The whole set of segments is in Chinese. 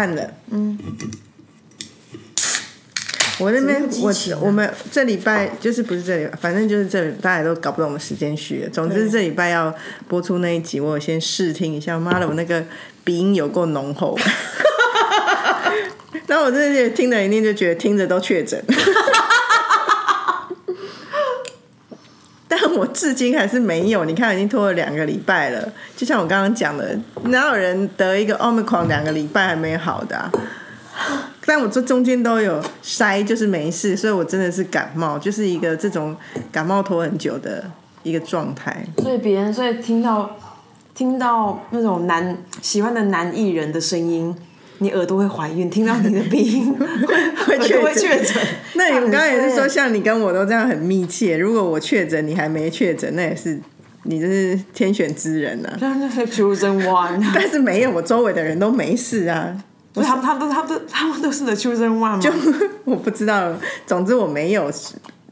按了，嗯。我那边我我们这礼拜就是不是这里，反正就是这里，大家都搞不懂我们时间序。总之这礼拜要播出那一集，我先试听一下。妈的，我那个鼻音有够浓厚。然后我这些听的一定就觉得听着都确诊。但我至今还是没有。你看，已经拖了两个礼拜了。就像我刚刚讲的，哪有人得一个奥密克戎两个礼拜还没好的？但我这中间都有筛，就是没事，所以我真的是感冒，就是一个这种感冒拖很久的一个状态。所以别人，所以听到听到那种男喜欢的男艺人的声音，你耳朵会怀孕；听到你的鼻音 会会确诊。那你们刚刚也是说，像你跟我都这样很密切。如果我确诊，你还没确诊，那也是你这是天选之人啊！那是 chosen one。但是没有，我周围的人都没事啊。他们他们都他们都他们都是的出生万吗？就我不知道，总之我没有，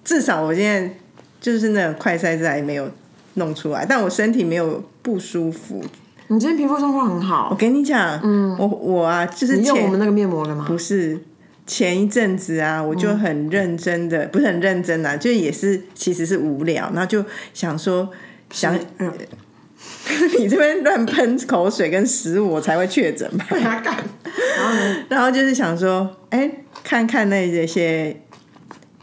至少我现在就是那快筛子还没有弄出来，但我身体没有不舒服。你今天皮肤状况很好，我跟你讲，嗯，我我啊，就是用我们那个面膜了吗？不是，前一阵子啊，我就很认真的，不是很认真啊，就也是其实是无聊，然后就想说想。你这边乱喷口水跟食物，我才会确诊吧？然后，然后就是想说，哎，看看那些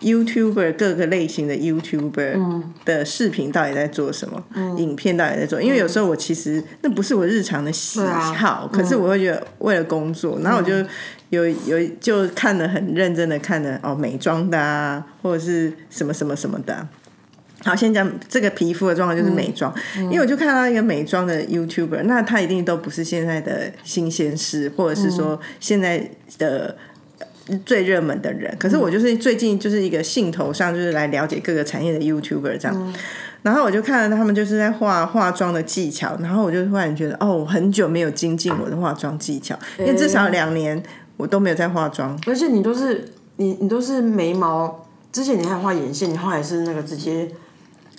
YouTuber 各个类型的 YouTuber 的视频到底在做什么，影片到底在做。因为有时候我其实那不是我日常的喜好，可是我会觉得为了工作，然后我就有有就看的很认真的看的哦，美妆的啊，或者是什么什么什么的。好，先讲这个皮肤的状况就是美妆，因为我就看到一个美妆的 YouTuber，那他一定都不是现在的新鲜事，或者是说现在的最热门的人。可是我就是最近就是一个兴头上，就是来了解各个产业的 YouTuber 这样。然后我就看到他们就是在化化妆的技巧，然后我就突然觉得，哦，我很久没有精进我的化妆技巧，因为至少两年我都没有在化妆。而且你都是你你都是眉毛，之前你还画眼线，你画也是那个直接。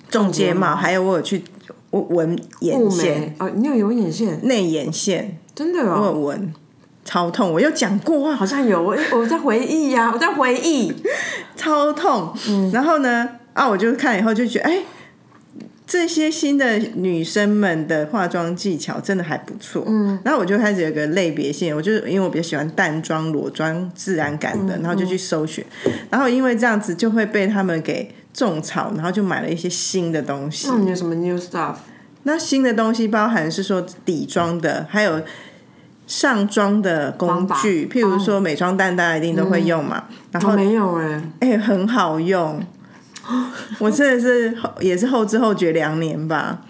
重睫毛，还有我有去纹眼线哦，你有有眼线，内眼线，真的哦，我有纹，超痛，我有讲过啊，好像有，我我在回忆呀，我在回忆，超痛，嗯，然后呢，啊，我就看以后就觉得，哎，这些新的女生们的化妆技巧真的还不错，嗯，然后我就开始有个类别性，我就因为我比较喜欢淡妆、裸妆、自然感的，然后就去搜寻，然后因为这样子就会被他们给。种草，然后就买了一些新的东西。有什么 new stuff？那新的东西包含是说底妆的，还有上妆的工具，譬如说美妆蛋，大家一定都会用嘛。然后没有哎，哎，很好用。我真的是也是后知后觉两年吧。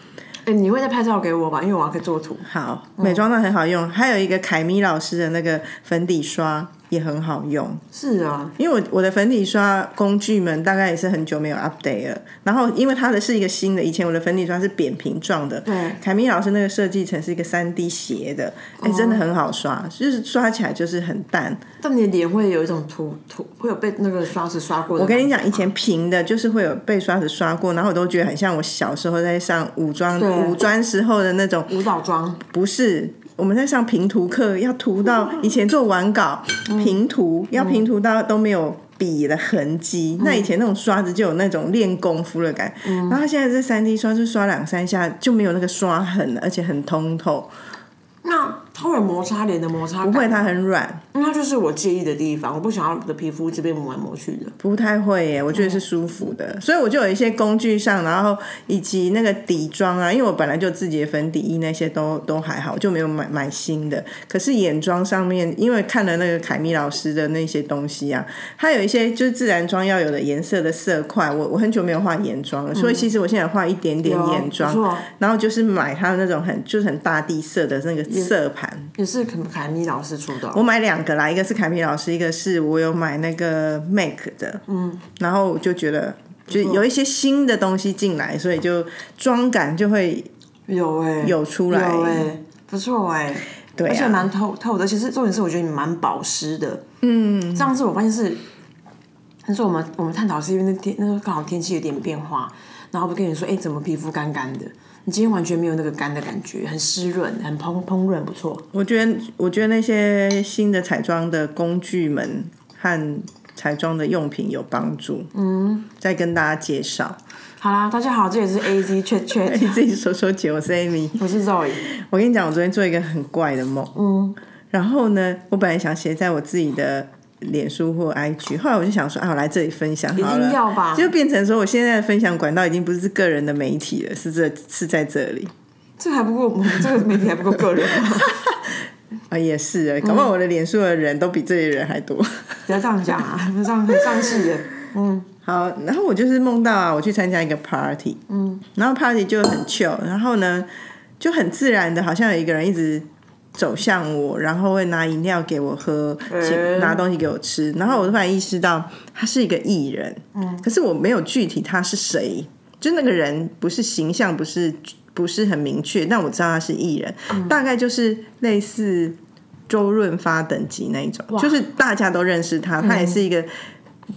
哎，你会再拍照给我吧？因为我要可以做图。好，美妆蛋很好用，还有一个凯米老师的那个粉底刷。也很好用，是啊，因为我我的粉底刷工具们大概也是很久没有 update 了。然后因为它的是一个新的，以前我的粉底刷是扁平状的，对，凯米老师那个设计成是一个三 D 斜的，哎，真的很好刷，就是刷起来就是很淡。但你的脸会有一种涂涂，会有被那个刷子刷过。我跟你讲，以前平的，就是会有被刷子刷过，然后我都觉得很像我小时候在上武装武装时候的那种舞蹈妆，不是。我们在上平涂课，要涂到以前做完稿平涂，要平涂到都没有笔的痕迹。那以前那种刷子就有那种练功夫的感觉，然后现在这三 D 刷就刷两三下就没有那个刷痕了，而且很通透。那它会摩擦脸的摩擦？不会，它很软。因为它就是我介意的地方，我不想要的皮肤一直被磨来磨去的。不太会耶，我觉得是舒服的，所以我就有一些工具上，然后以及那个底妆啊，因为我本来就自己的粉底液那些都都还好，就没有买买新的。可是眼妆上面，因为看了那个凯米老师的那些东西啊，它有一些就是自然妆要有的颜色的色块，我我很久没有画眼妆了，所以其实我现在画一点点眼妆，然后就是买它的那种很就是很大地色的那个色盘，也是凯凯米老师出的，我买两。个啦一个是凯米老师，一个是我有买那个 Make 的，嗯，然后我就觉得就有一些新的东西进来，所以就妆感就会有哎有出来，有哎不错哎，对，而且蛮透透的。其实重点是我觉得你蛮保湿的，嗯，上次我发现是，但是我们我们探讨是因为那天那时候刚好天气有点变化，然后我跟你说，哎，怎么皮肤干干的？你今天完全没有那个干的感觉，很湿润，很烹烹润，不错。我觉得，我觉得那些新的彩妆的工具们和彩妆的用品有帮助。嗯，再跟大家介绍。好啦，大家好，这里是 A Z 圈圈，你 自己说说姐，我是 Amy，我是 Zoe。我跟你讲，我昨天做一个很怪的梦。嗯，然后呢，我本来想写在我自己的脸书或 IG，后来我就想说，啊，我来这里分享好一定要吧了，就变成说，我现在的分享管道已经不是个人的媒体了，是这是在这里。这还不够，我们这个媒体还不够个人吗？啊，也是哎，搞不好我的脸书的人都比这些人还多。不要这样讲啊，这样很上气的。嗯，好，然后我就是梦到啊，我去参加一个 party，嗯，然后 party 就很 chill，然后呢就很自然的，好像有一个人一直走向我，然后会拿饮料给我喝，请拿东西给我吃，然后我突然意识到他是一个艺人，嗯，可是我没有具体他是谁，就那个人不是形象，不是不是很明确，但我知道他是艺人，大概就是类似周润发等级那一种，就是大家都认识他，他也是一个。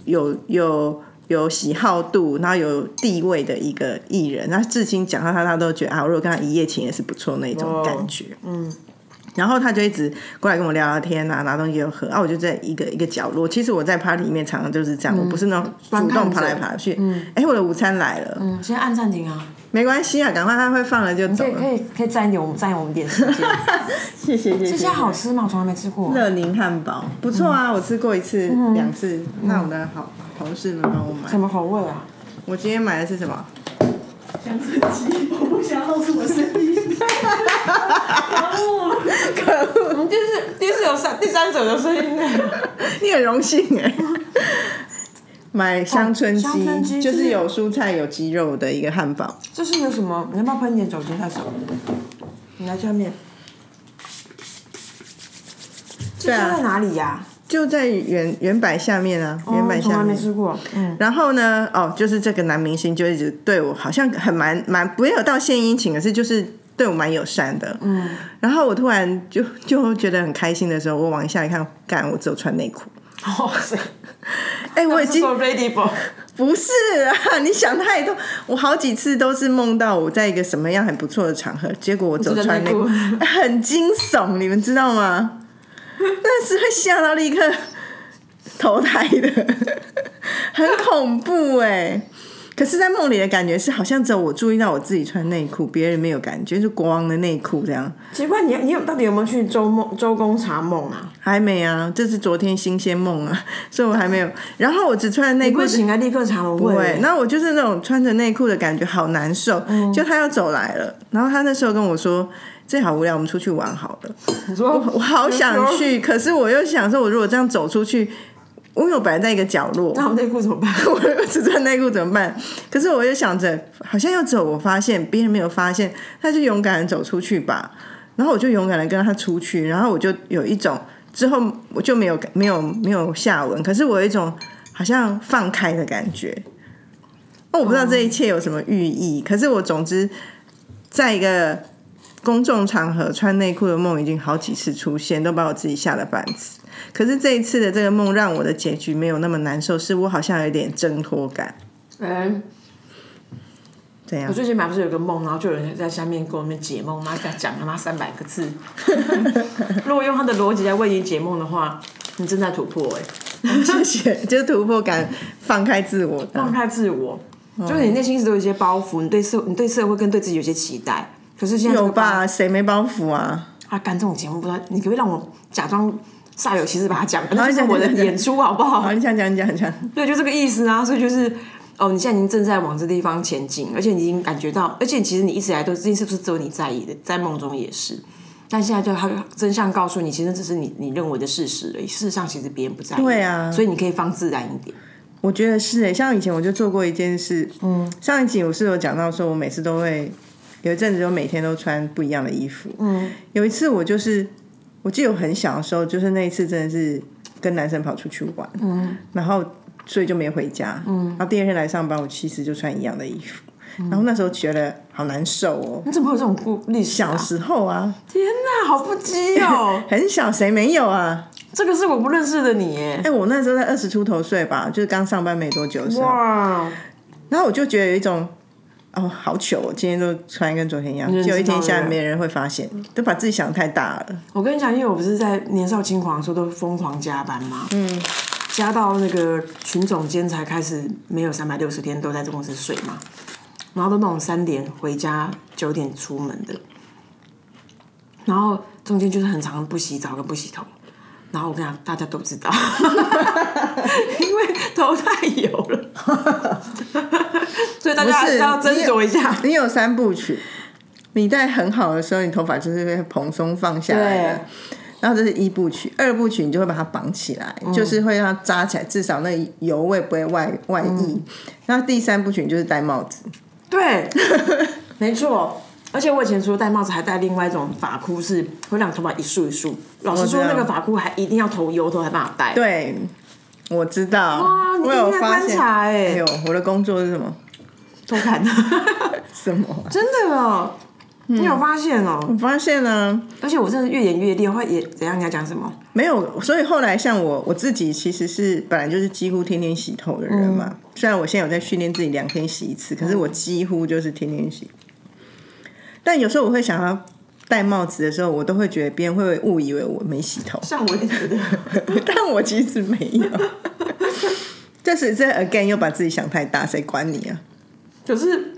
有有有喜好度，然后有地位的一个艺人，那至今讲到他，他都觉得啊，我如果跟他一夜情也是不错那种感觉。嗯，然后他就一直过来跟我聊聊天啊，拿东西给我喝啊，我就在一个一个角落。其实我在 party 里面常常就是这样，我不是那种主动爬来爬去。嗯，哎，我的午餐来了。嗯，先按暂停啊。没关系啊，赶快他会放了就走可以可以可以占一点，我们占用我们点时间。谢谢谢谢。这家好吃吗？我从来没吃过。乐宁汉堡不错啊，我吃过一次两次。那我的好同事们帮我买。什么口味啊？我今天买的是什么？香椿鸡，我不想露出我声音。可恶！可恶！我们第四第四有三第三者的声音呢。你很荣幸哎。买香椿鸡，就是有蔬菜有鸡肉的一个汉堡。这是有什么？你要不要喷一点酒精在手？你来下面。这家在哪里呀？就在原原版下面啊，原版哦从来下面。没吃过。嗯，然后呢，哦，就是这个男明星就一直对我好像很蛮蛮没有到献殷勤，可是就是对我蛮友善的。嗯，然后我突然就就觉得很开心的时候，我往下一看，干，我只有穿内裤。哇塞！哎、我已经 ready。不是啊，你想太多。我好几次都是梦到我在一个什么样很不错的场合，结果我走穿内裤，很惊悚，你们知道吗？那是会吓到立刻投胎的，很恐怖哎、可是，在梦里的感觉是，好像只有我注意到我自己穿内裤，别人没有感觉，就光的内裤这样。奇怪，你你有到底有没有去周梦周公查梦啊？还没啊，这是昨天新鲜梦啊，所以我还没有。然后我只穿内裤不会，醒来立刻查我不会会。。那我就是那种穿着内裤的感觉，好难受。嗯就他要走来了，然后他那时候跟我说：“这好无聊，我们出去玩好了。我说我好想去，可是我又想说，我如果这样走出去，因为我本来在一个角落，那我内裤怎么办？我又只穿内裤怎么办？可是我又想着，好像要走我发现，别人没有发现，那就勇敢的走出去吧。然后我就勇敢的跟他出去，然后我就有一种之后我就没有没有没有下文，可是我有一种好像放开的感觉。哦，我不知道这一切有什么寓意，可是我总之在一个公众场合穿内裤的梦已经好几次出现，都把我自己吓了半死。可是这一次的这个梦让我的结局没有那么难受，是我好像有点挣脱感。嗯，怎样我？最近买不是有个梦，然后就有人在下面跟我们解梦，然后讲讲他妈三百个字。如果用他的逻辑来为你解梦的话，你正在突破哎、谢谢，就是突破感，放开自我的。放开自我，就是你内心一直都有一些包袱，你对社你对社会跟对自己有些期待，可是现在这个包有吧？谁没包袱啊？啊，干这种节目不知道，你可不可以让我假装煞有其事把它讲？那是我的讲讲演出好不好好，？你想讲，你讲，你讲。对，就这个意思啊。所以就是，哦，你现在已经正在往这地方前进，而且你已经感觉到，而且其实你一直以来都这件事不是只有你在意的，在梦中也是。但现在就他真相告诉你，其实只是你你认为的事实而已。事实上，其实别人不在意。对啊所以你可以放自然一点。我觉得是诶，像以前我就做过一件事，嗯，上一集我是有讲到说，我每次都会有一阵子，就每天都穿不一样的衣服，嗯，有一次我就是，我记得我很小的时候，就是那一次真的是跟男生跑出去玩，嗯，然后所以就没回家，嗯，然后第二天来上班，我其实就穿一样的衣服，然后那时候觉得好难受哦，你怎么会有这种故历史、啊？小时候啊，天哪，好不羁哦！很小，谁没有啊？这个是我不认识的你耶。哎、我那时候在二十出头岁吧，就是刚上班没多久的时候，哇，然后我就觉得有一种哦，好糗、哦，今天都穿跟昨天一样，嗯就有一天下来没人会发现，都把自己想太大了。我跟你讲，因为我不是在年少轻狂的时候都疯狂加班嘛，嗯，加到那个群总监才开始没有三百六十天都在这公司睡嘛，然后都那种三点回家九点出门的，然后中间就是很长不洗澡跟不洗头，然后我跟你讲，大家都知道，因为头太油了，所以大家要斟酌一下。你有三部曲，你在很好的时候，你头发就是会蓬松放下来的。然后这是一部曲，二部曲你就会把它绑起来，嗯就是会让它扎起来，至少那油味不会外外溢。嗯然后第三部曲你就是戴帽子，对，没错。而且我以前除了戴帽子，还戴另外一种发箍，是会让头发一束一束。老实说，那个发箍还一定要头油头才办法戴。对，我知道，哇，你有发现。察哎、哎呦，我的工作是什么？偷看的，什么啊？真的哦，你有发现哦？我发现呢，而且我真的越演越烈，会也怎样？你要讲什么？没有，所以后来像我我自己其实是本来就是几乎天天洗头的人嘛。嗯虽然我现在有在训练自己两天洗一次，可是我几乎就是天天洗。但有时候我会想要戴帽子的时候，我都会觉得别人会误以为我没洗头，像我也觉得，但我其实没有。这是这 again 又把自己想太大，谁管你啊？可是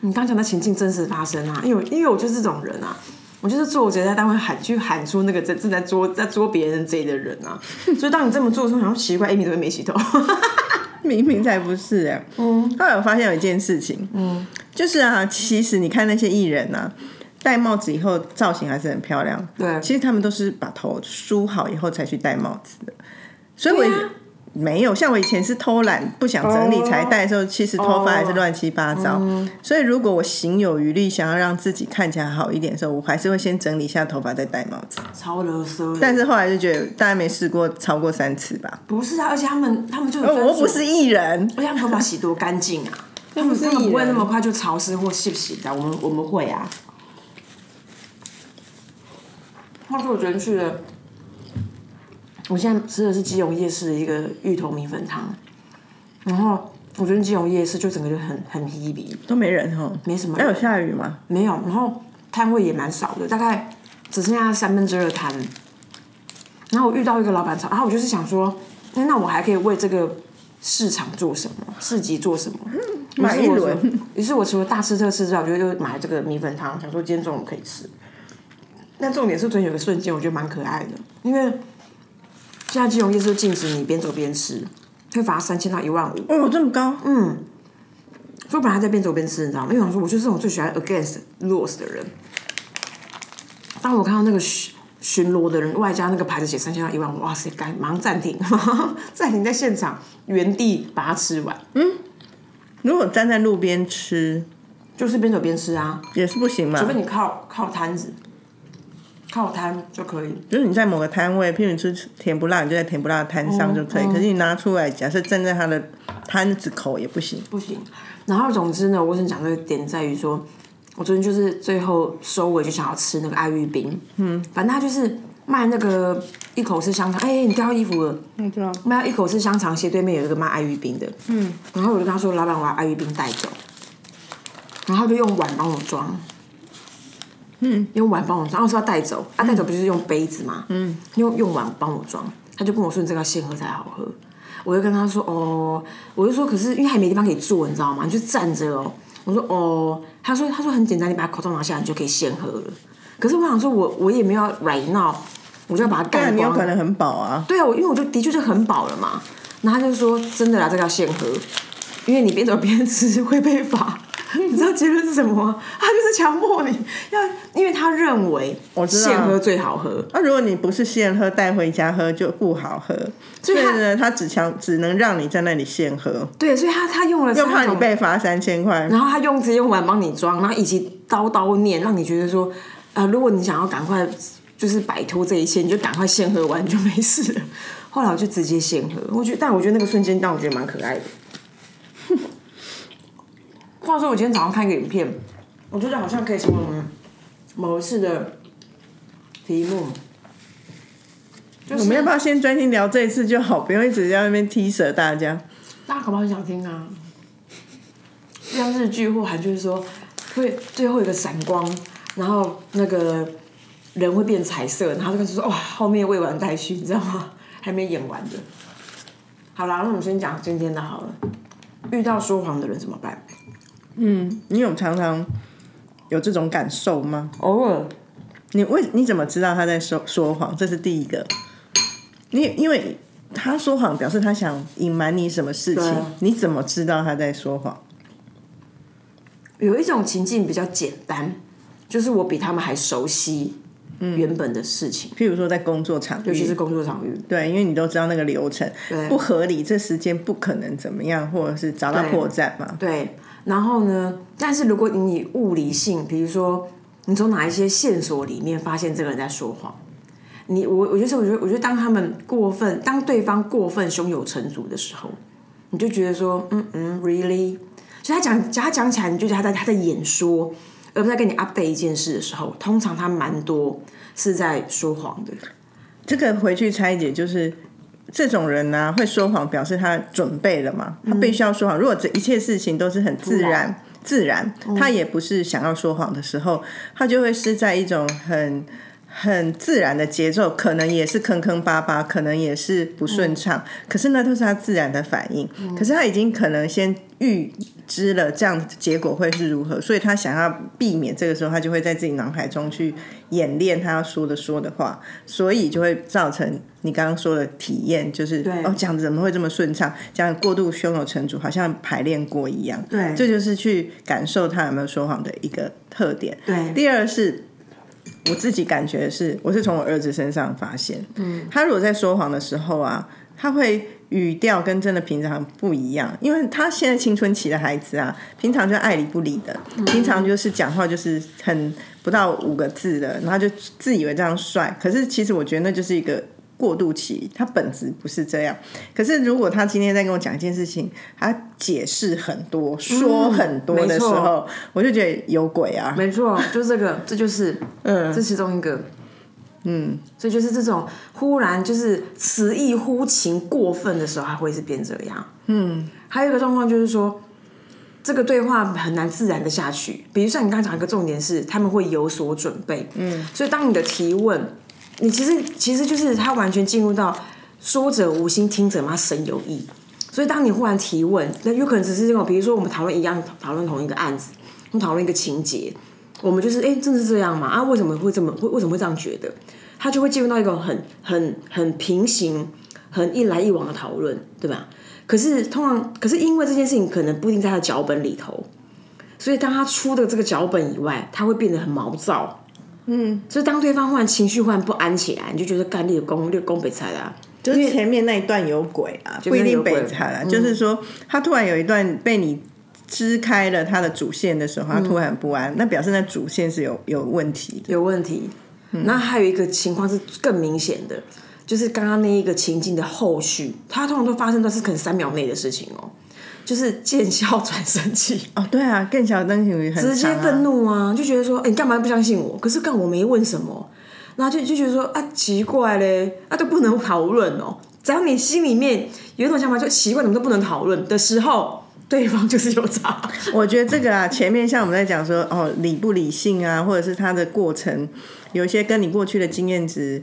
你刚讲的情境真实发生啊，因为因为我就是这种人啊。我就是做我直接在单位喊去喊出那个正正在捉在捉别人贼的人啊，所以当你这么做的时候，然后奇怪，Amy 怎么没洗头？明明才不是哎、嗯，后来我发现有一件事情，嗯，就是啊，其实你看那些艺人啊，戴帽子以后造型还是很漂亮。对其实他们都是把头梳好以后才去戴帽子的，所以我、啊没有像我以前是偷懒不想整理才戴的时候，其实头发还是乱七八糟。所以如果我行有余力，想要让自己看起来好一点的时候，我还是会先整理一下头发再戴帽子。超勒瑟的。但是后来就觉得大家没试过超过三次吧。不是啊，而且他们他们就我又不是艺人，而且他们头发洗多干净啊，他们他们不会那么快就潮湿或洗不洗的，我们我们会啊。话说我昨天去了，我现在吃的是基隆夜市的一个芋头米粉汤，然后我觉得基隆夜市就整个就很很 h 逼，都没人哦，没什么那有，下雨吗？没有，然后摊位也蛮少的，大概只剩下三分之二摊。然后我遇到一个老板娘，然后我就是想说，哎那我还可以为这个市场做什么，市集做什么？于 买一轮于是我除了大吃特吃之外，我就又买了这个米粉汤，想说今天中午可以吃。那重点是昨天有个瞬间，我觉得蛮可爱的，因为现在金融夜市禁止你边走边吃，会罚三千到一万五。哦，这么高？嗯，所以我本来还在边走边吃，你知道吗？因为我想说，我就是这种最喜欢 against rules 的人。当我看到那个巡巡逻的人，外加那个牌子写三千到一万五，哇塞，赶马上暂停，暂停在现场原地把它吃完，嗯如果站在路边吃就是边走边吃啊，也是不行嘛除。非你靠靠摊子，靠摊就可以。就是你在某个摊位，譬如你吃甜不辣，你就在甜不辣的摊上就可以。可是你拿出来，假设站在他的摊子口也不行。不行。然后总之呢，我想讲这个点在于说，我昨天就是最后收尾就想要吃那个爱玉冰，嗯，反正他就是卖那个一口是香肠，哎、你掉衣服了，嗯，对啊。卖一口是香肠，斜对面有一个卖爱玉冰的，嗯，然后我就跟他说，老板，我要爱玉冰带走，然后他就用碗帮我装。嗯，用碗帮我装，然后说要带走，啊，带走不就是用杯子吗？嗯，用用碗帮我装，他就跟我说你这个要现喝才好喝。我就跟他说哦，我就说可是因为还没地方可以坐，你知道吗？你就站着哦。我说哦，他说他说很简单，你把口罩拿下来，你就可以现喝了。可是我想说我我也没有要 right now，我就要把它干光。可能很饱啊。对啊，我因为我就的确就很饱了嘛。然后他就说真的啦，这个要现喝，因为你边走边吃会被罚。你知道结论是什么吗？他就是强迫你要，因为他认为知道现喝最好喝。那、如果你不是现喝带回家喝就不好喝，所以他呢，他只强只能让你在那里现喝，对，所以他他用了又怕你被罚三千块。然后他用直接用碗帮你装，然后以及叨叨念，让你觉得说，呃，如果你想要赶快就是摆脱这一切，你就赶快现喝完你就没事了。后来我就直接现喝，我觉得，但我觉得那个瞬间让我觉得蛮可爱的。话说我今天早上看一个影片，我觉得好像可以成为我们某一次的题目。就是我们要不要先专心聊这一次就好，不用一直在那边踢舌大家？大家可不好很想听啊？像日剧或韩剧是说，会最后一个闪光，然后那个人会变彩色，然后就开始说哇，后面未完待续，你知道吗？还没演完的。好啦，那我们先讲今天的好了。遇到说谎的人怎么办？你有常常有这种感受吗？偶尔，你为你怎么知道他在说说谎？这是第一个。你因为他说谎，表示他想隐瞒你什么事情？你怎么知道他在说谎？有一种情境比较简单，就是我比他们还熟悉原本的事情，譬如说在工作场域，尤其是工作场域。对，因为你都知道那个流程对不合理，这时间不可能怎么样，或者是找到破绽嘛。对，然后呢？但是如果你以物理性，比如说你从哪一些线索里面发现这个人在说谎，你我我就是我觉得我觉得当他们过分，当对方过分胸有成竹的时候，你就觉得说，嗯嗯，really，所以他讲他讲起来，你就觉得他在他在演说，而不是在跟你 update 一件事的时候，通常他蛮多是在说谎的。这个回去拆解就是。这种人呢、会说谎，表示他准备了嘛？他必须要说谎。如果这一切事情都是很自然、自然，他也不是想要说谎的时候，他就会是在一种很很自然的节奏，可能也是坑坑巴巴，可能也是不顺畅。可是那都是他自然的反应。可是他已经可能先预知了这样结果会是如何，所以他想要避免这个时候，他就会在自己脑海中去演练他要说的说的话，所以就会造成你刚刚说的体验，就是哦讲的怎么会这么顺畅，讲得过度胸有成竹，好像排练过一样。对这就是去感受他有没有说谎的一个特点。对第二是。我自己感觉是，我是从我儿子身上发现，嗯，他如果在说谎的时候啊，他会语调跟真的平常不一样，因为他现在青春期的孩子啊，平常就爱理不理的，平常就是讲话就是很不到五个字的，然后就自以为这样帅，可是其实我觉得那就是一个过渡期，他本质不是这样。可是如果他今天在跟我讲一件事情，他解释很多、说很多的时候，我就觉得有鬼啊！没错，就这个，这就是，嗯这其中一个，嗯，所以就是这种忽然就是词意忽情过分的时候，还会是变这样。嗯，还有一个状况就是说，这个对话很难自然的下去。比如像你刚刚讲一个重点是，他们会有所准备，嗯，所以当你的提问，你其实其实就是他完全进入到说者无心，听者嘛神有意。所以当你忽然提问，那有可能只是这种，比如说我们讨论一样，讨论同一个案子，我们讨论一个情节，我们就是哎，真是这样吗？啊，为什么会这么会为什么会这样觉得？他就会进入到一个很很很平行、很一来一往的讨论，对吧？可是通常，可是因为这件事情可能不一定在他的脚本里头，所以当他出的这个脚本以外，他会变得很毛躁。嗯，所以当对方忽然情绪忽然不安起来，你就觉得干你的攻略攻北菜啦。就是前面那一段有鬼啊，不一定北惨啊，就是说他突然有一段被你支开了他的主线的时候，他突然很不安，那表示那主线是有有问题的。有问题。那还有一个情况是更明显的，就是刚刚那一个情境的后续，它通常都发生的是可能三秒内的事情哦，就是见笑转生气，哦，对啊，更小灯型很直接愤怒啊，就觉得说，哎、你干嘛不相信我？可是干我没问什么，然后就就觉得说，啊，奇怪嘞，啊都不能讨论哦。只要你心里面有一种想法，就奇怪，你们都不能讨论的时候，对方就是有差。我觉得这个啊，前面像我们在讲说，哦，理不理性啊，或者是他的过程，有一些跟你过去的经验值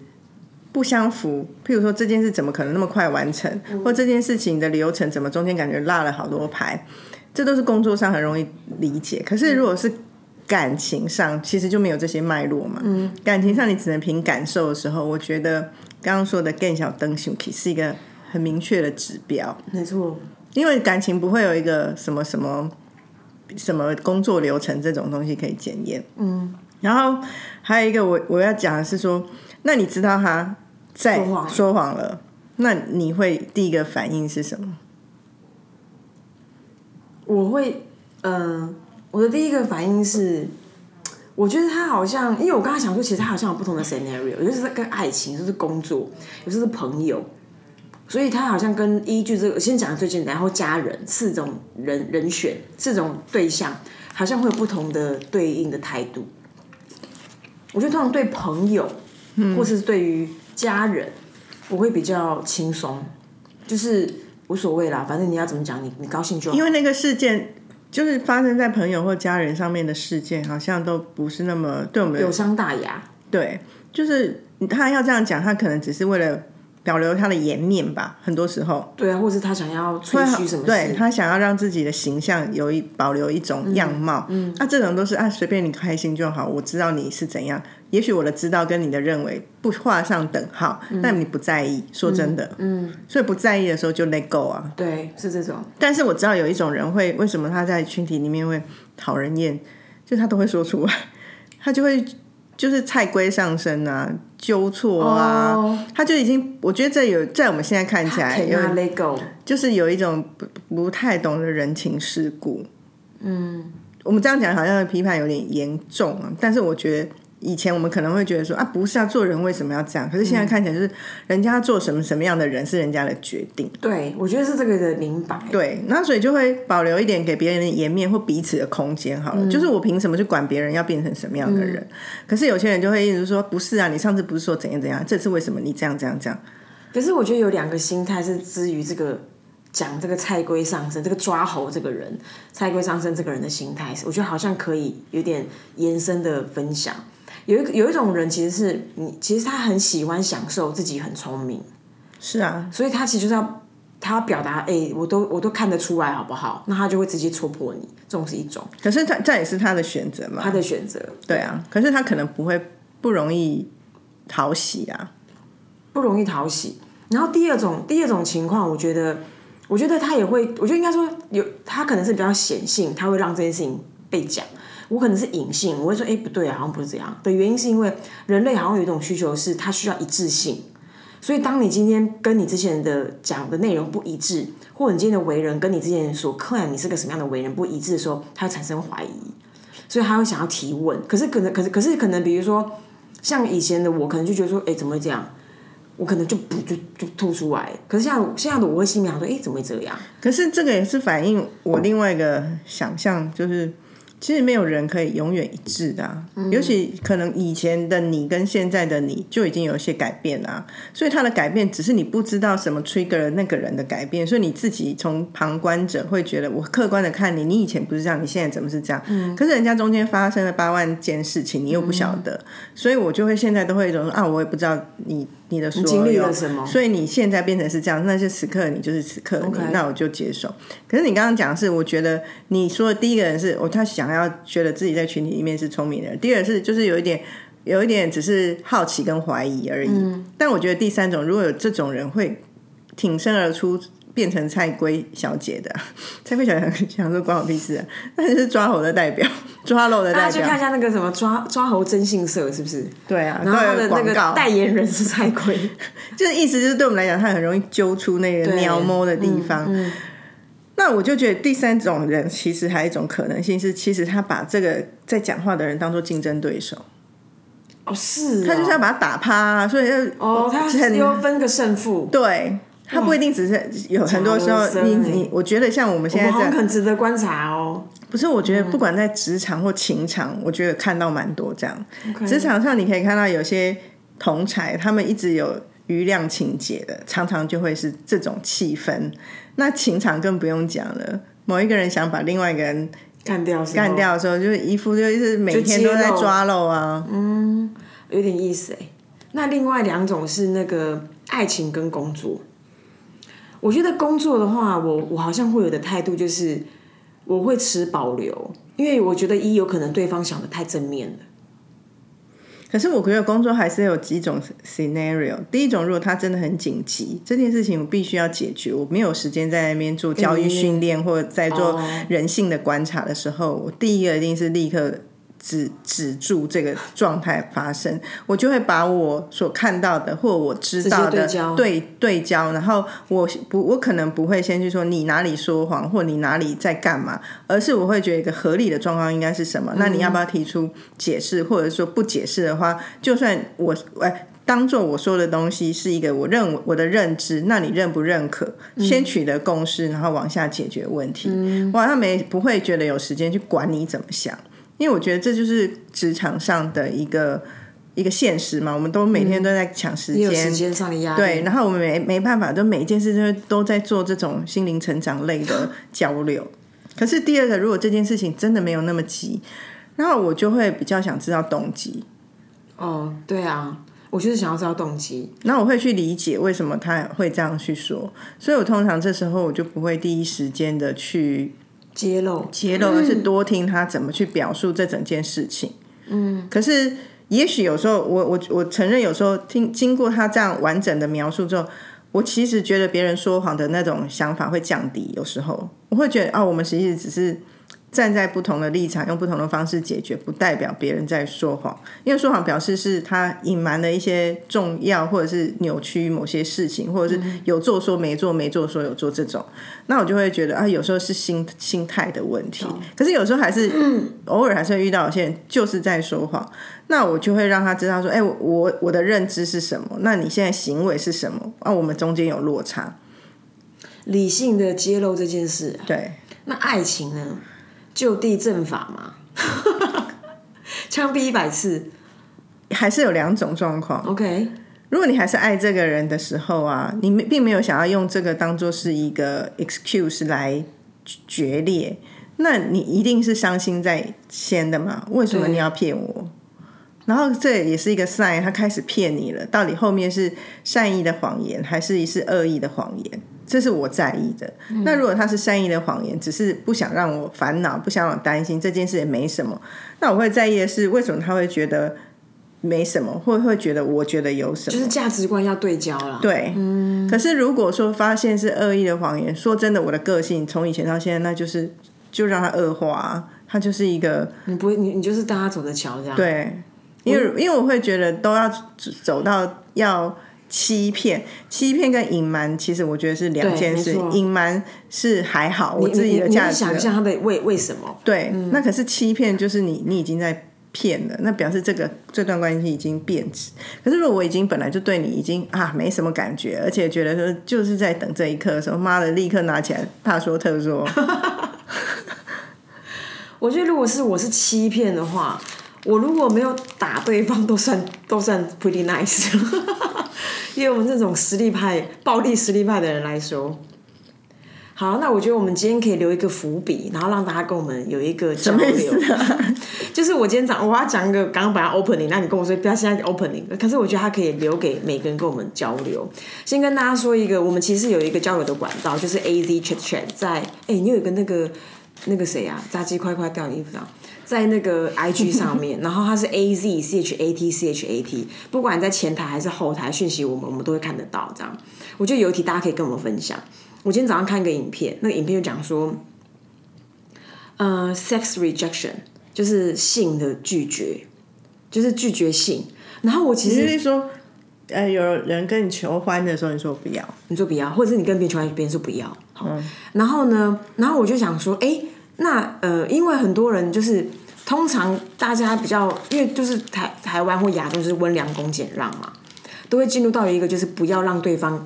不相符。譬如说，这件事怎么可能那么快完成，或这件事情的流程怎么中间感觉落了好多牌，这都是工作上很容易理解。可是如果是感情上，其实就没有这些脉络嘛。嗯，感情上你只能凭感受的时候，我觉得刚刚说的更小灯是一个很明确的指标。没错，因为感情不会有一个什么什么什么工作流程这种东西可以检验。嗯，然后还有一个我我要讲的是说，那你知道他在说谎了说谎了，那你会第一个反应是什么？我会，嗯、我的第一个反应是，我觉得他好像，因为我刚才想说，其实他好像有不同的 scenario，有些是跟爱情，有些是工作，有些是朋友，所以他好像跟依据这个，先讲最简单，然后家人四种人人选，四种对象，好像会有不同的对应的态度。我觉得通常对朋友，或是对于家人，我会比较轻松，就是无所谓啦，反正你要怎么讲，你你高兴就好。因为那个事件就是发生在朋友或家人上面的事件，好像都不是那么对我们有伤大雅。对，就是他要这样讲，他可能只是为了保留他的颜面吧，很多时候。对啊，或者是他想要吹嘘什么事？对他想要让自己的形象有一保留一种样貌，嗯，那、这种都是啊，随便你开心就好。我知道你是怎样，也许我的知道跟你的认为不画上等号，但你不在意。说真的，嗯，所以不在意的时候就 let go 啊。对，是这种。但是我知道有一种人会，为什么他在群体里面会讨人厌，就他都会说出来，他就会就是菜龟上身啊，纠错啊，哦他就已经，我觉得这有在我们现在看起来有。就是有一种不不太懂得人情世故。嗯，我们这样讲好像批判有点严重啊，但是我觉得以前我们可能会觉得说啊，不是啊，做人为什么要这样？可是现在看起来就是人家做什么什么样的人是人家的决定。对，我觉得是这个的明白。对，那所以就会保留一点给别人的颜面或彼此的空间好了。就是我凭什么去管别人要变成什么样的人？可是有些人就会一直说，不是啊，你上次不是说怎样怎样，这次为什么你这样这样这样？可是我觉得有两个心态是基于这个讲这个蔡圭上身，这个抓猴这个人，蔡圭上身这个人的心态，我觉得好像可以有点延伸的分享。有一有一种人，其实是你，其实他很喜欢享受自己很聪明，是啊，所以他其实就是要他要表达，哎、我都我都看得出来，好不好？那他就会直接戳破你，这种是一种可是他这也是他的选择嘛。他的选择，对啊，可是他可能不会不容易讨喜啊。不容易讨喜。然后第二种第二种情况，我觉得，我觉得他也会，我觉得应该说有，他可能是比较显性，他会让这件事情被讲。我可能是隐性，我会说，哎，不对啊，好像不是这样。的原因是因为人类好像有一种需求是，他需要一致性。所以，当你今天跟你之前的讲的内容不一致，或者你今天的为人跟你之前所 claim 你是个什么样的为人不一致的时候，他会产生怀疑，所以他会想要提问。可是可能，可是可是可能，比如说像以前的我，可能就觉得说，哎，怎么会这样？我可能就不就就吐出来。可是像现在的我会心里想说，哎，怎么会这样？可是这个也是反映我另外一个想象，就是其实没有人可以永远一致的、啊，尤其可能以前的你跟现在的你就已经有一些改变啦、所以他的改变只是你不知道什么 trigger 了那个人的改变，所以你自己从旁观者会觉得，我客观的看你，你以前不是这样，你现在怎么是这样？可是人家中间发生了八万件事情，你又不晓得，所以我就会现在都会有一种啊，我也不知道你你的所有，经历了什么所以你现在变成是这样，那就此刻你就是此刻的那我就接受。可是你刚刚讲的是，我觉得你说的第一个人是我，他想要觉得自己在群体里面是聪明的人；第二是就是有一点有一点只是好奇跟怀疑而已。但我觉得第三种，如果有这种人会挺身而出。变成蔡龟小姐的，蔡龟小姐想说关我屁事啊！那就是抓猴的代表，抓漏的代大家去看一，下那个什么抓抓猴征信社是不是？对啊，然后他的那个代言人是蔡圭，就是意思就是对我们来讲，他很容易揪出那个对鸟摸的地方。那我就觉得第三种人其实还有一种可能性是，其实他把这个在讲话的人当做竞争对手，哦是哦，他就是要把他打趴、啊，所以要哦，他很要分个胜负。对。他不一定只是有很多时候你你，我觉得像我们我现在在，们好像很值得观察哦。不是我觉得不管在职场或情场，我觉得看到蛮多这样。职场上你可以看到有些同才，他们一直有余量情节的，常常就会是这种气氛。那情场更不用讲了，某一个人想把另外一个人干掉干，掉的时候，就是一副就是每天都在抓漏啊。嗯有点意思哎。那另外两种是那个爱情跟工作。我觉得工作的话，我我好像会有的态度就是我会持保留，因为我觉得一有可能对方想的太正面了。可是我觉得工作还是有几种 scenario。第一种，如果他真的很紧急，这件事情我必须要解决，我没有时间在那边做教育训练或者在做人性的观察的时候，我第一个一定是立刻止止住这个状态发生，我就会把我所看到的或我知道的对对焦，然后我不我可能不会先去说你哪里说谎或你哪里在干嘛，而是我会觉得一个合理的状况应该是什么？那你要不要提出解释，或者说不解释的话，就算我哎。当做我说的东西是一个我认我的认知，那你认不认可？先取得共识，然后往下解决问题。我好像没不会觉得有时间去管你怎么想，因为我觉得这就是职场上的一个一个现实嘛。我们都每天都在抢时间，时间上的压力。对，然后我们没没办法，就每一件事都都在做这种心灵成长类的交流。可是第二个，如果这件事情真的没有那么急，然后我就会比较想知道动机，哦，对啊，我就是想要知道动机。那我会去理解为什么他会这样去说，所以我通常这时候我就不会第一时间的去揭露，揭露，而是多听他怎么去表述这整件事情。嗯，可是也许有时候，我我我承认，有时候听经过他这样完整的描述之后，我其实觉得别人说谎的那种想法会降低。有时候我会觉得哦，我们其实只是站在不同的立场，用不同的方式解决，不代表别人在说谎。因为说谎表示是他隐瞒了一些重要，或者是扭曲某些事情，或者是有做说没做，没做说有做这种。那我就会觉得啊，有时候是心心态的问题。可是有时候还是偶尔还是会遇到有些人就是在说谎。那我就会让他知道说，哎、我我我的认知是什么？那你现在行为是什么？啊，我们中间有落差。理性的揭露这件事。对，那爱情呢？就地正法嘛，枪毙一百次。还是有两种状况。OK，如果你还是爱这个人的时候啊，你没并没有想要用这个当做是一个 excuse 来决裂，那你一定是伤心在先的嘛？为什么你要骗我？然后这也是一个 sign，他开始骗你了。到底后面是善意的谎言，还是是恶意的谎言？这是我在意的。那如果他是善意的谎言，只是不想让我烦恼，不想让我担心，这件事也没什么。那我会在意的是，为什么他会觉得没什么，会会觉得我觉得有什么？就是价值观要对焦了。对，可是如果说发现是恶意的谎言，说真的，我的个性从以前到现在，那就是就让他恶化啊，它就是一个你不会，你你就是大家走着瞧这样。对，因为因为我会觉得都要走到要欺骗，欺骗跟隐瞒，其实我觉得是两件事。隐瞒是还好，我，自己的价值想象他的为为什么？对，那可是欺骗，就是你你已经在骗了，那表示这个这段关系已经变质。可是如果我已经本来就对你已经啊没什么感觉，而且觉得说就是在等这一刻的时候，妈的，立刻拿起来大说特说 我觉得如果是我是欺骗的话，我如果没有打对方，都算都算 pretty nice。因为我们这种实力派、暴力实力派的人来说，好，那我觉得我们今天可以留一个伏笔，然后让大家跟我们有一个交流。啊？就是我今天早我要讲一个刚刚本来 opening，那你跟我说不要现在 opening，可是我觉得它可以留给每个人跟我们交流。先跟大家说一个，我们其实有一个交流的管道，就是 A Z Chat Chat，在哎、你有一个那个那个谁啊，炸鸡块块掉你衣服上。在那个 IG 上面，然后它是 A Z C H A T C H A T，不管你在前台还是后台讯息我们，我们都会看得到。这样，我觉得有一题大家可以跟我们分享。我今天早上看一个影片，那个影片就讲说，呃，sex rejection 就是性的拒绝，就是拒绝性。然后我其你实是说，呃，有人跟你求欢的时候，你说不要，你说不要，或者是你跟别人求欢，别人说不要。好，然后呢，然后我就想说，哎，那呃，因为很多人就是通常大家比较，因为就是台台湾或亚洲就是温良恭俭让嘛，都会进入到一个就是不要让对方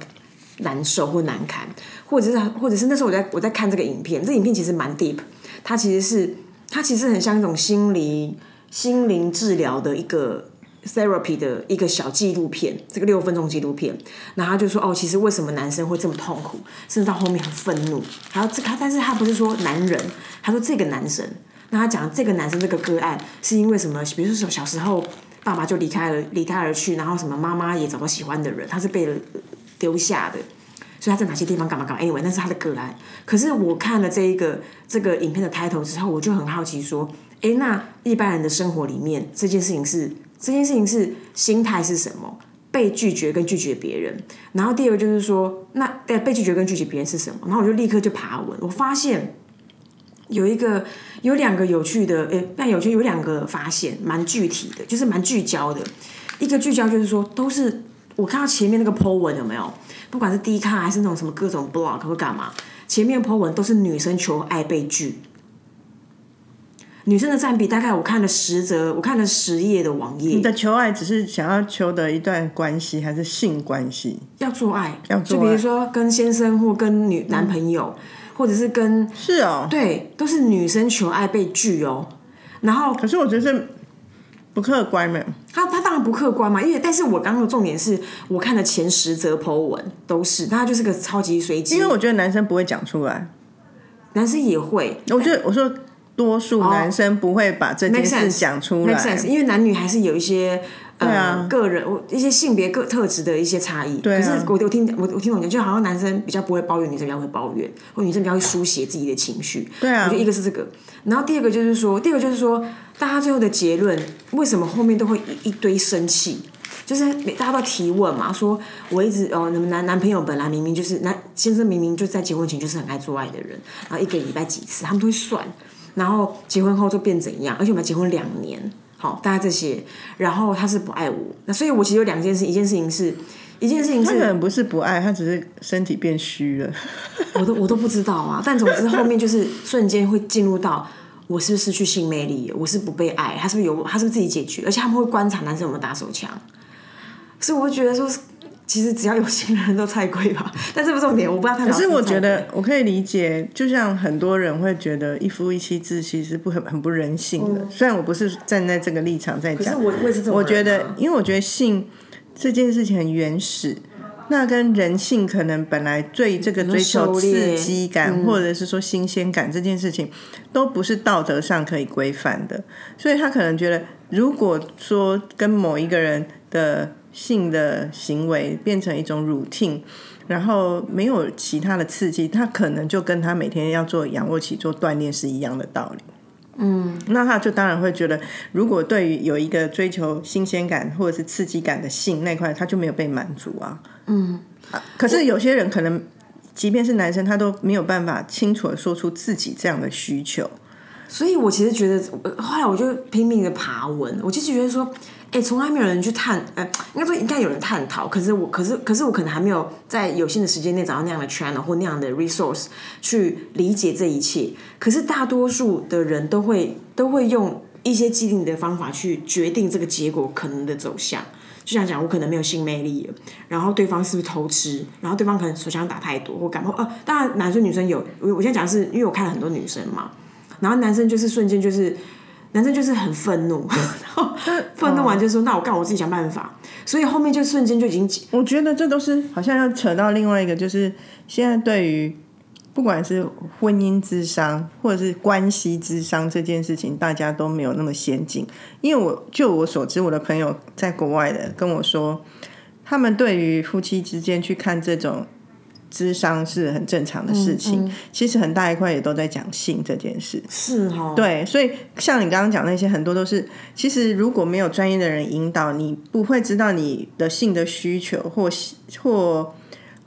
难受或难堪，或者是或者是那时候我在我在看这个影片，这影片其实蛮 deep，它其实是它其实很像一种心理心灵治疗的一个 therapy 的一个小纪录片，这个六分钟纪录片，然后他就说哦，其实为什么男生会这么痛苦，甚至到后面很愤怒，然后这他，但是他不是说男人，他说这个男生，那他讲这个男生这个个案是因为什么？比如说小时候爸爸就离开了，离开而去，然后什么妈妈也找到喜欢的人，他是被丢下的。所以他在哪些地方干嘛干嘛？Anyway，那是他的个案。可是我看了这一个这个影片的开头之后，我就很好奇说，诶，那一般人的生活里面这件事情是这件事情是心态是什么？被拒绝跟拒绝别人。然后第二个就是说，那被拒绝跟拒绝别人是什么？然后我就立刻就爬文，我发现有一个有两个有趣的，诶，但有趣有两个发现，蛮具体的，就是蛮聚焦的。一个聚焦就是说，都是我看到前面那个 po 文有没有？不管是 D 卡还是那种什么各种 blog 或干嘛，前面 po 文都是女生求爱被拒。女生的占比大概我看了十则，我看了十页的网页你，的求爱只是想要求得一段关系，还是性关系？要做爱，要做爱就比如说跟先生或跟女男朋友，或者是跟是哦，对，都是女生求爱被拒哦。然后可是我觉得是不客观嘛。他他当然不客观嘛，因为但是我刚刚的重点是我看的前十则 po 文都是，他就是个超级随机，因为我觉得男生不会讲出来，男生也会，我觉得我说多数男生不会把这件事讲出来。因为男女还是有一些呃、啊。个人一些性别个特质的一些差异。对啊。可是我我听我我听懂讲，就好像男生比较不会抱怨，女生比较会抱怨，或女生比较会书写自己的情绪。对啊。我觉得一个是这个，然后第二个就是说，第二个就是说，大家最后的结论为什么后面都会一一堆生气？就是每大家都提问嘛，说我一直哦，你们男男朋友本来明明就是男先生明明就在结婚前就是很爱做爱的人，然后一个礼拜几次，他们都会算，然后结婚后就变怎样？而且我们结婚两年，好，大概这些，然后他是不爱我，那所以我其实有两件事，一件事情是，一件事情是他可能不是不爱，他只是身体变虚了。我都我都不知道啊，但总之后面就是瞬间会进入到。我是不是失去性魅力？我是不被爱？他是不是有？他是不是自己解决？而且他们会观察男生有没有打手枪，所以我会觉得说，其实只要有心的人都菜龟吧。但这不是重点，我不知道他。可是我觉得我可以理解，就像很多人会觉得一夫一妻制其实不很很不人性的。虽然我不是站在这个立场在讲，可是我我是这啊我觉得，因为我觉得性这件事情很原始。那跟人性可能本来对这个追求刺激感，或者是说新鲜感这件事情，都不是道德上可以规范的，所以他可能觉得，如果说跟某一个人的性的行为变成一种 routine，然后没有其他的刺激，他可能就跟他每天要做仰卧起坐锻炼是一样的道理。嗯，那他就当然会觉得，如果对于有一个追求新鲜感或者是刺激感的性那块，他就没有被满足啊。嗯，可是有些人可能，即便是男生，他都没有办法清楚的说出自己这样的需求。所以我其实觉得，呃后来我就拼命的爬文，我就是觉得说，哎，从来没有人去探，呃，应该说应该有人探讨，可是我，可是，可是我可能还没有在有限的时间内找到那样的 channel 或那样的 resource 去理解这一切。可是大多数的人都会都会用一些既定的方法去决定这个结果可能的走向。就像讲，我可能没有性魅力了，然后对方是不是偷吃，然后对方可能手枪打太多或感冒，呃，当然男生女生有，我我现在讲的是，因为我看了很多女生嘛，然后男生就是瞬间就是，男生就是很愤怒，然后愤怒完就说：“那我干，我自己想办法。”所以后面就瞬间就已经我觉得这都是好像要扯到另外一个，就是现在对于不管是婚姻之商或者是关系之商这件事情，大家都没有那么先进。因为我就我所知，我的朋友在国外的跟我说，他们对于夫妻之间去看这种智商是很正常的事情。其实很大一块也都在讲性这件事。是哦，对，所以像你刚刚讲那些，很多都是，其实如果没有专业的人引导，你不会知道你的性的需求或或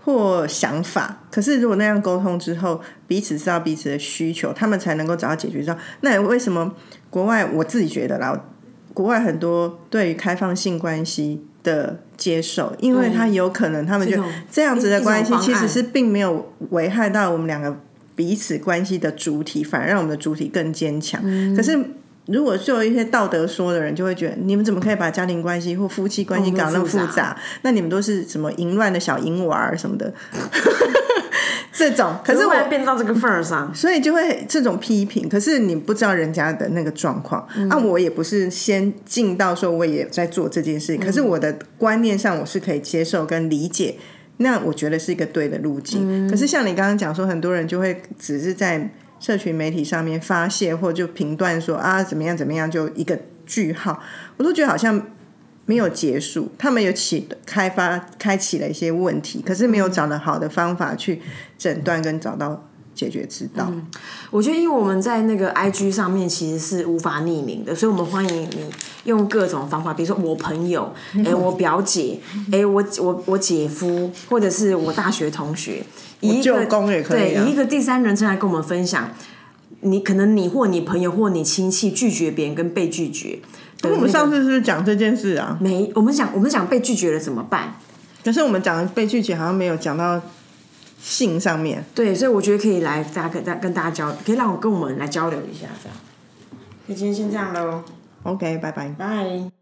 或想法。可是如果那样沟通之后，彼此知道彼此的需求，他们才能够找到解决之道。那为什么国外我自己觉得啦，国外很多对于开放性关系的接受，因为他有可能他们就这样子的关系其实是并没有危害到我们两个彼此关系的主体，反而让我们的主体更坚强。嗯可是如果就有一些道德说的人，就会觉得你们怎么可以把家庭关系或夫妻关系哦搞那么复杂复杂？那你们都是什么淫乱的小淫娃儿什么的，这种。可是我可是我变到这个份儿上，所以就会这种批评，可是你不知道人家的那个状况。嗯啊，我也不是先进到说我也在做这件事，可是嗯我的观念上我是可以接受跟理解，那我觉得是一个对的路径。嗯可是像你刚刚讲说，很多人就会只是在社群媒体上面发泄，或就评断说啊怎么样怎么样，就一个句号，我都觉得好像。没有结束，他们有起开发开启了一些问题，可是没有找到好的方法去诊断跟找到解决之道。我觉得因为我们在那个 IG 上面其实是无法匿名的，所以我们欢迎你用各种方法，比如说我朋友，哎、我表姐，哎、我我我姐夫，或者是我大学同学，以一个舅公也可以以一个第三人称来跟我们分享。你可能你或你朋友或你亲戚拒绝别人跟被拒绝的那个，我们上次是不是讲这件事啊？没，我们讲我们讲被拒绝了怎么办？可是我们讲被拒绝，好像没有讲到性上面。对，所以我觉得可以来大家跟大跟大家交，可以让我跟我们来交流一下，这样。那今天先这样喽，OK，拜拜。拜。